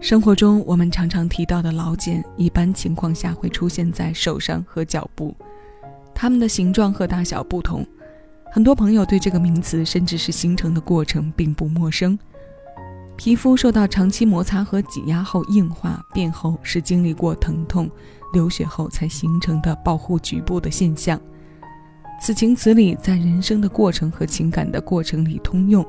生活中我们常常提到的老茧，一般情况下会出现在手上和脚部，它们的形状和大小不同。很多朋友对这个名词，甚至是形成的过程并不陌生。皮肤受到长期摩擦和挤压后硬化变厚，是经历过疼痛、流血后才形成的保护局部的现象。此情此理，在人生的过程和情感的过程里通用。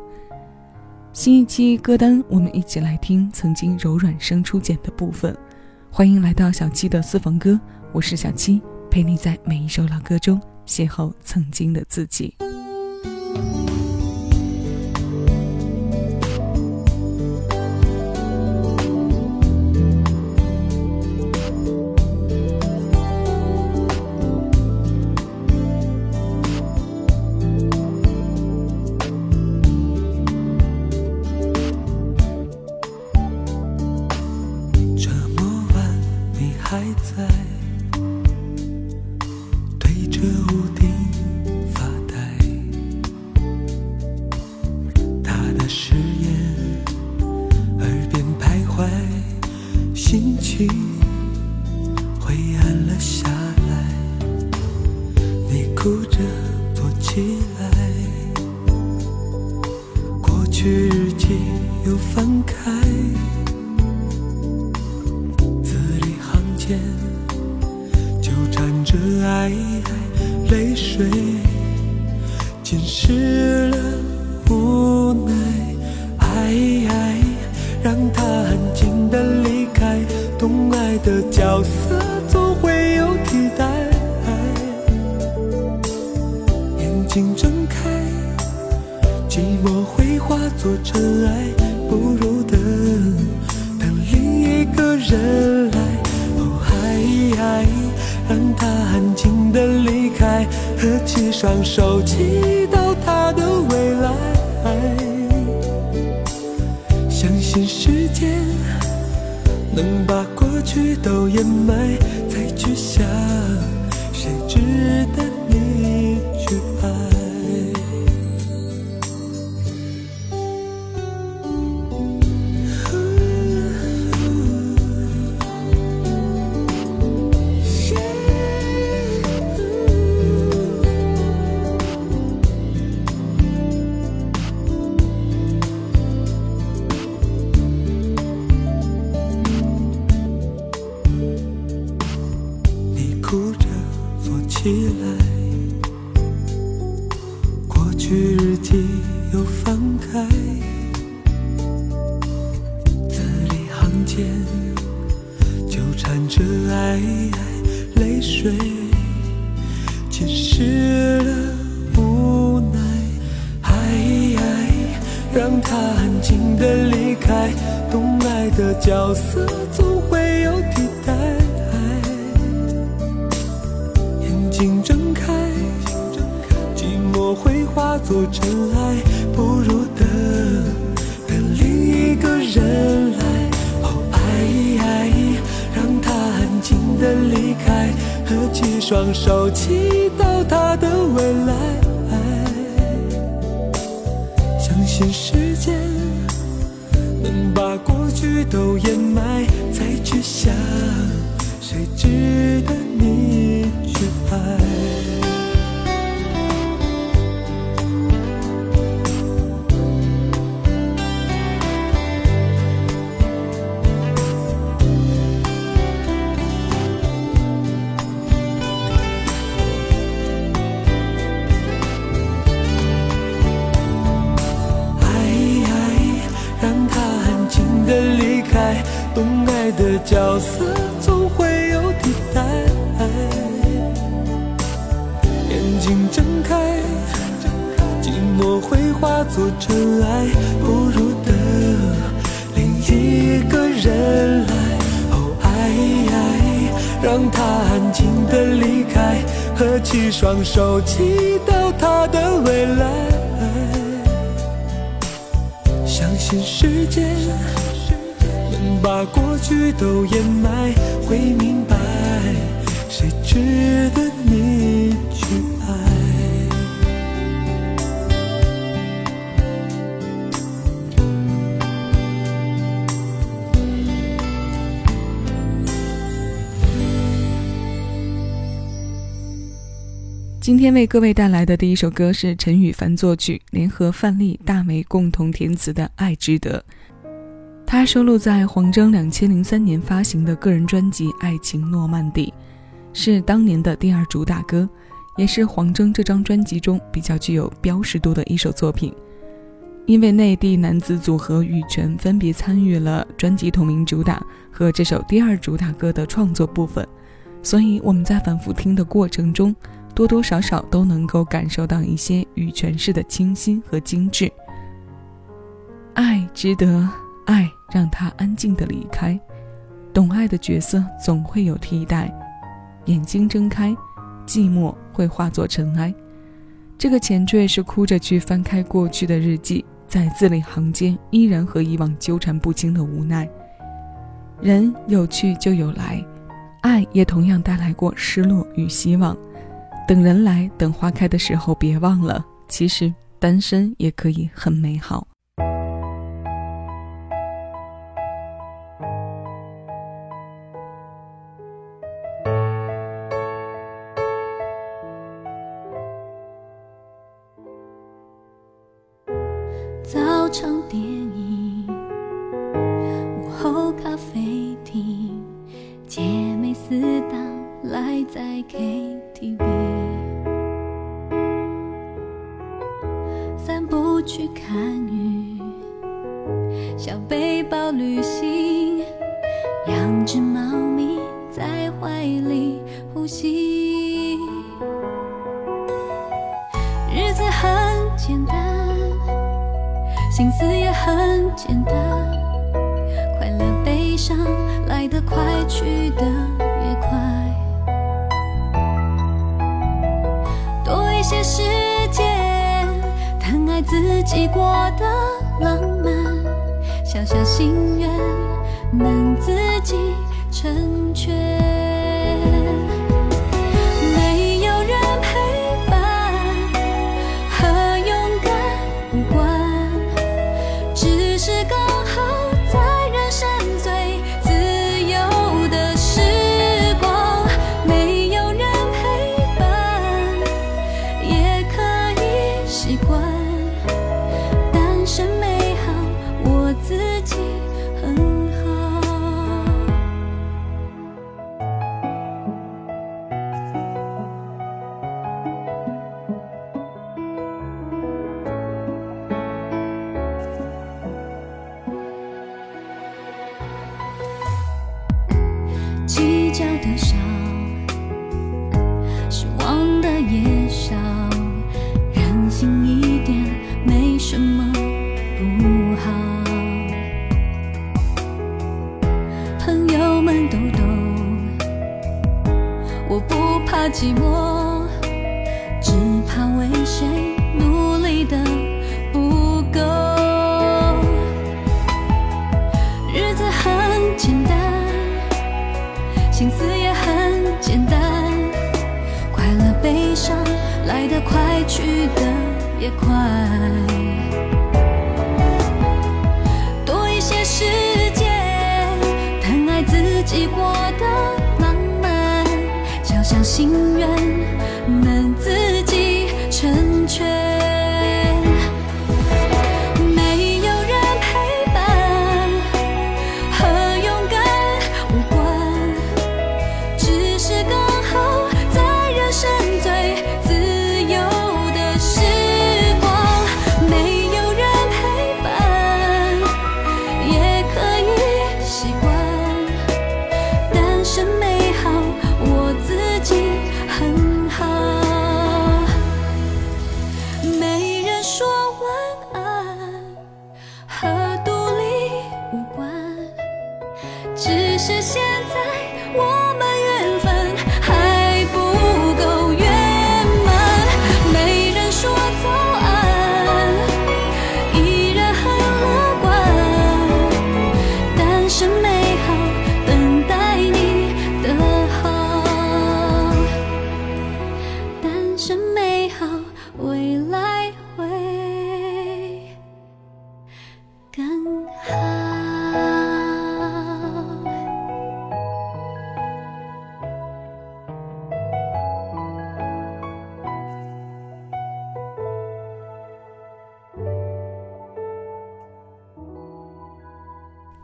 新一期歌单，我们一起来听曾经柔软生出茧的部分。欢迎来到小七的私房歌，我是小七，陪你在每一首老歌中邂逅曾经的自己。哭着。合起双手，祈祷他的未来。相信时间能把过去都掩埋，再去想，谁值得你去爱。化作尘埃，不如等等另一个人来。哦，爱，让他安静的离开，合起双手，祈祷他的未来，相信时间能。把过去都掩埋，再去想，角色总会有替代，眼睛睁开，寂寞会化作尘埃，不如等另一个人来。哦，爱，让他安静的离开，合起双手，祈祷他的未来，相信时间。把过去都掩埋，会明白谁值得你去爱。今天为各位带来的第一首歌是陈羽凡作曲，联合范丽、大梅共同填词的《爱值得》。它收录在黄征两千零三年发行的个人专辑《爱情诺曼底》，是当年的第二主打歌，也是黄征这张专辑中比较具有标识度的一首作品。因为内地男子组合羽泉分别参与了专辑同名主打和这首第二主打歌的创作部分，所以我们在反复听的过程中，多多少少都能够感受到一些羽泉式的清新和精致。爱值得，爱让他安静的离开，懂爱的角色总会有替代。眼睛睁开，寂寞会化作尘埃。这个前缀是哭着去翻开过去的日记。在字里行间，依然和以往纠缠不清的无奈。人有去就有来，爱也同样带来过失落与希望。等人来，等花开的时候，别忘了，其实单身也可以很美好。心思也很简单，快乐悲伤来得快，去得也快。多一些时间，疼爱自己过的浪漫，小小心愿能自己成全。都懂，我不怕寂寞，只怕为谁努力的不够。日子很简单，心思也很简单，快乐悲伤来得快，去得也快。寄过的浪漫，敲响心愿，能自己成。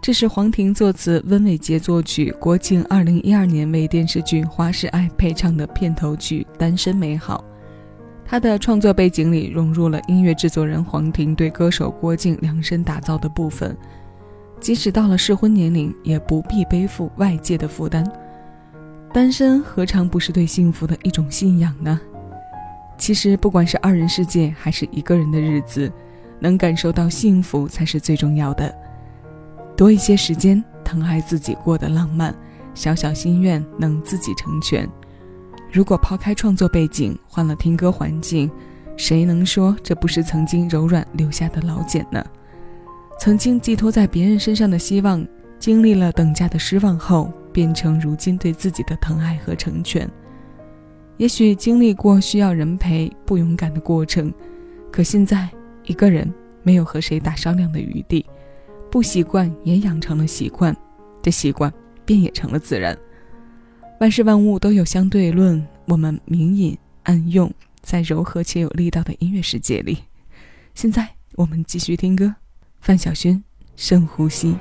这是黄婷作词，温伟杰作曲，郭靖二零一二年为电视剧《花是爱》配唱的片头曲《单身美好》。他的创作背景里融入了音乐制作人黄婷对歌手郭靖量身打造的部分，即使到了适婚年龄，也不必背负外界的负担。单身何尝不是对幸福的一种信仰呢？其实，不管是二人世界还是一个人的日子，能感受到幸福才是最重要的。多一些时间疼爱自己过得浪漫，小小心愿能自己成全。如果抛开创作背景，换了听歌环境，谁能说这不是曾经柔软留下的老茧呢？曾经寄托在别人身上的希望，经历了等价的失望后，变成如今对自己的疼爱和成全。也许经历过需要人陪、不勇敢的过程，可现在一个人没有和谁打商量的余地。不习惯也养成了习惯，这习惯便也成了自然。万事万物都有相对论，我们明隐暗用，在柔和且有力道的音乐世界里。现在我们继续听歌，范晓萱《深呼吸》。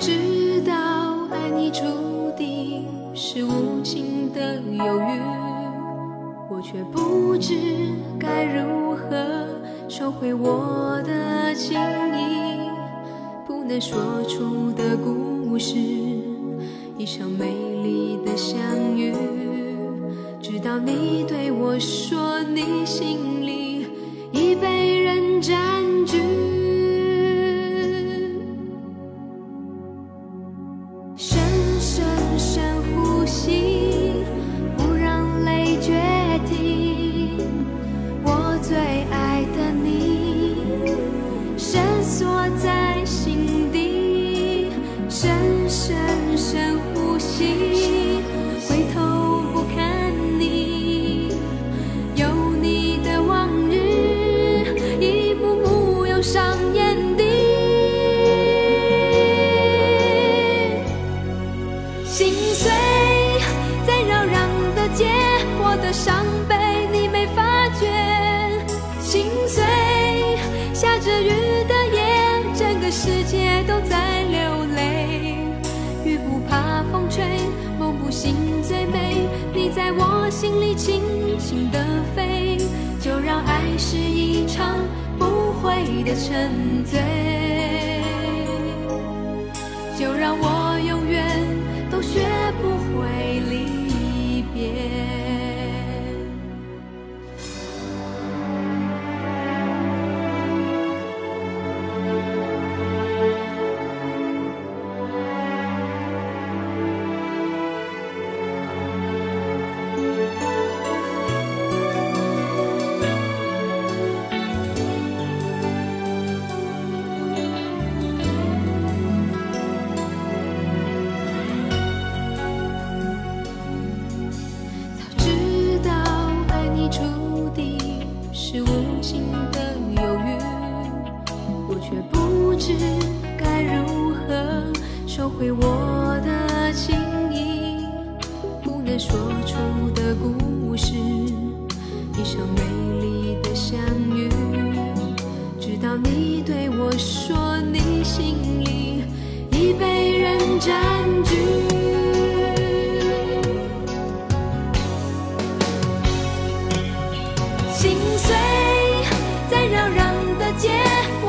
知道爱你注定是无情的犹豫，我却不知该如何收回我的情意，不能说出的故事。一场美。最美，你在我心里轻轻的飞，就让爱是一场不悔的沉醉，就让我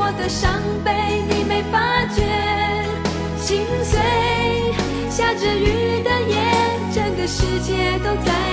我的伤悲你没发觉？心碎下着雨的夜整个世界都在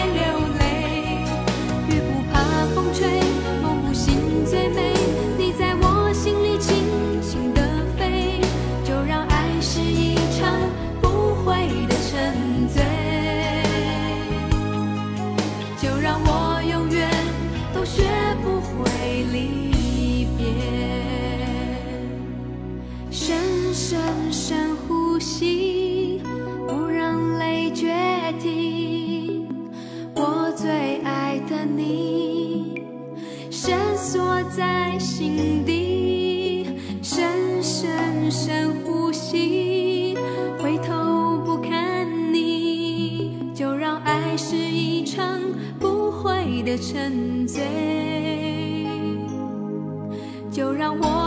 坐在心底深深深呼吸回头不看你就让爱是一场不悔的沉醉就让我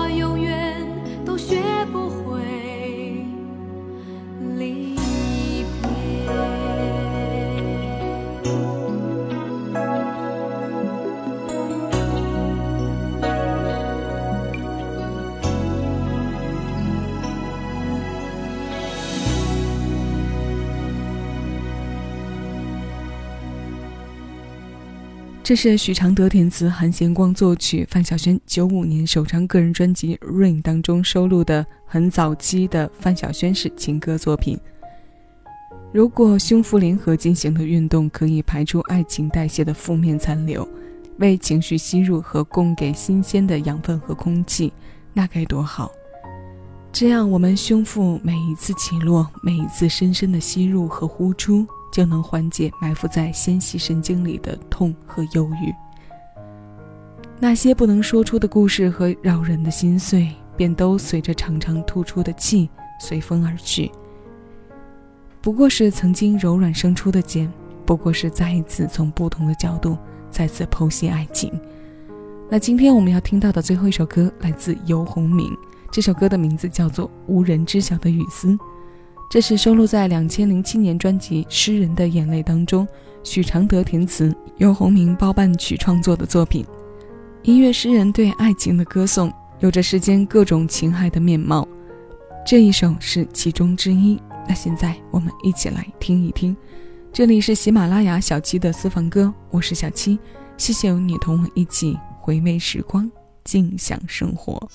这是许常德填词，韩贤光作曲，范晓萱九五年首张个人专辑《Ring》当中收录的很早期的范晓萱式情歌作品。如果胸腹联合进行的运动可以排出爱情代谢的负面残留，为情绪吸入和供给新鲜的养分和空气，那该多好！这样，我们胸腹每一次起落，每一次深深的吸入和呼出。就能缓解埋伏在纤细神经里的痛和忧郁。那些不能说出的故事和扰人的心碎，便都随着长长吐出的气随风而去。不过是曾经柔软生出的茧，不过是再一次从不同的角度再次剖析爱情。那今天我们要听到的最后一首歌来自游鸿明，这首歌的名字叫做《无人知晓的雨丝》。这是收录在两千零七年专辑《诗人的眼泪》当中，许常德填词，由洪明包办曲创作的作品。音乐诗人对爱情的歌颂，有着世间各种情爱的面貌，这一首是其中之一。那现在我们一起来听一听。这里是喜马拉雅小七的私房歌，我是小七，谢谢有你同我一起回味时光，静享生活。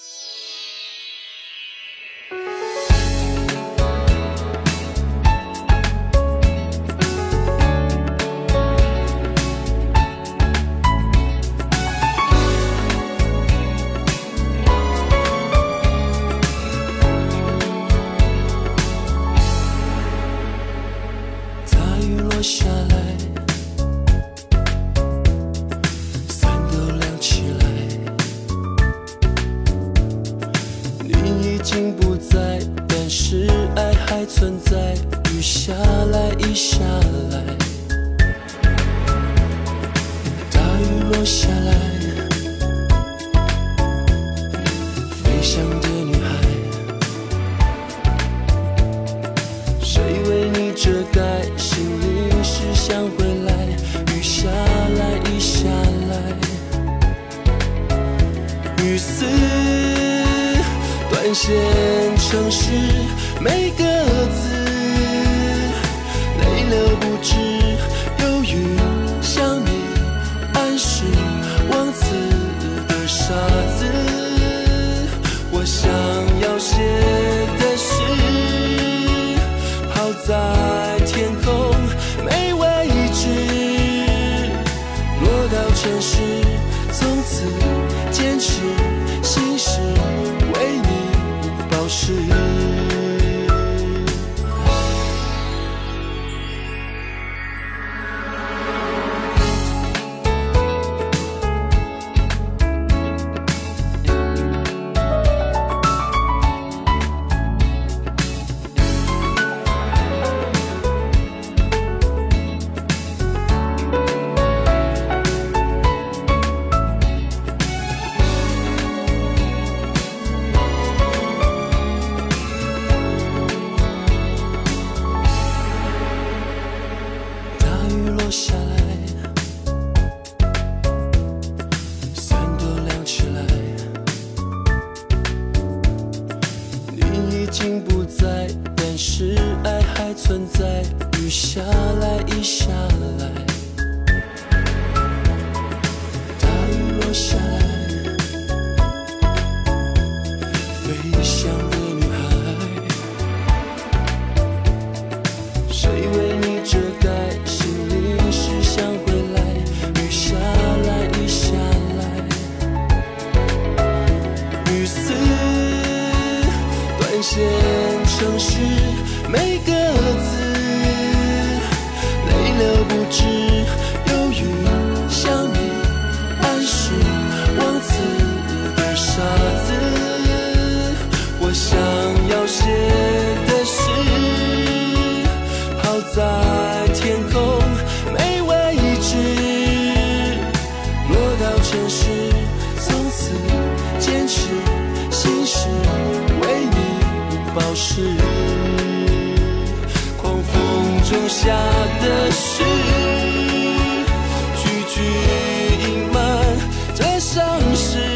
前世，从此坚持心事，为你保持。shall I? 展现城市每个字，泪流不止，忧郁像你暗示忘词的傻子，我想要写。下的事，句句隐瞒着伤势。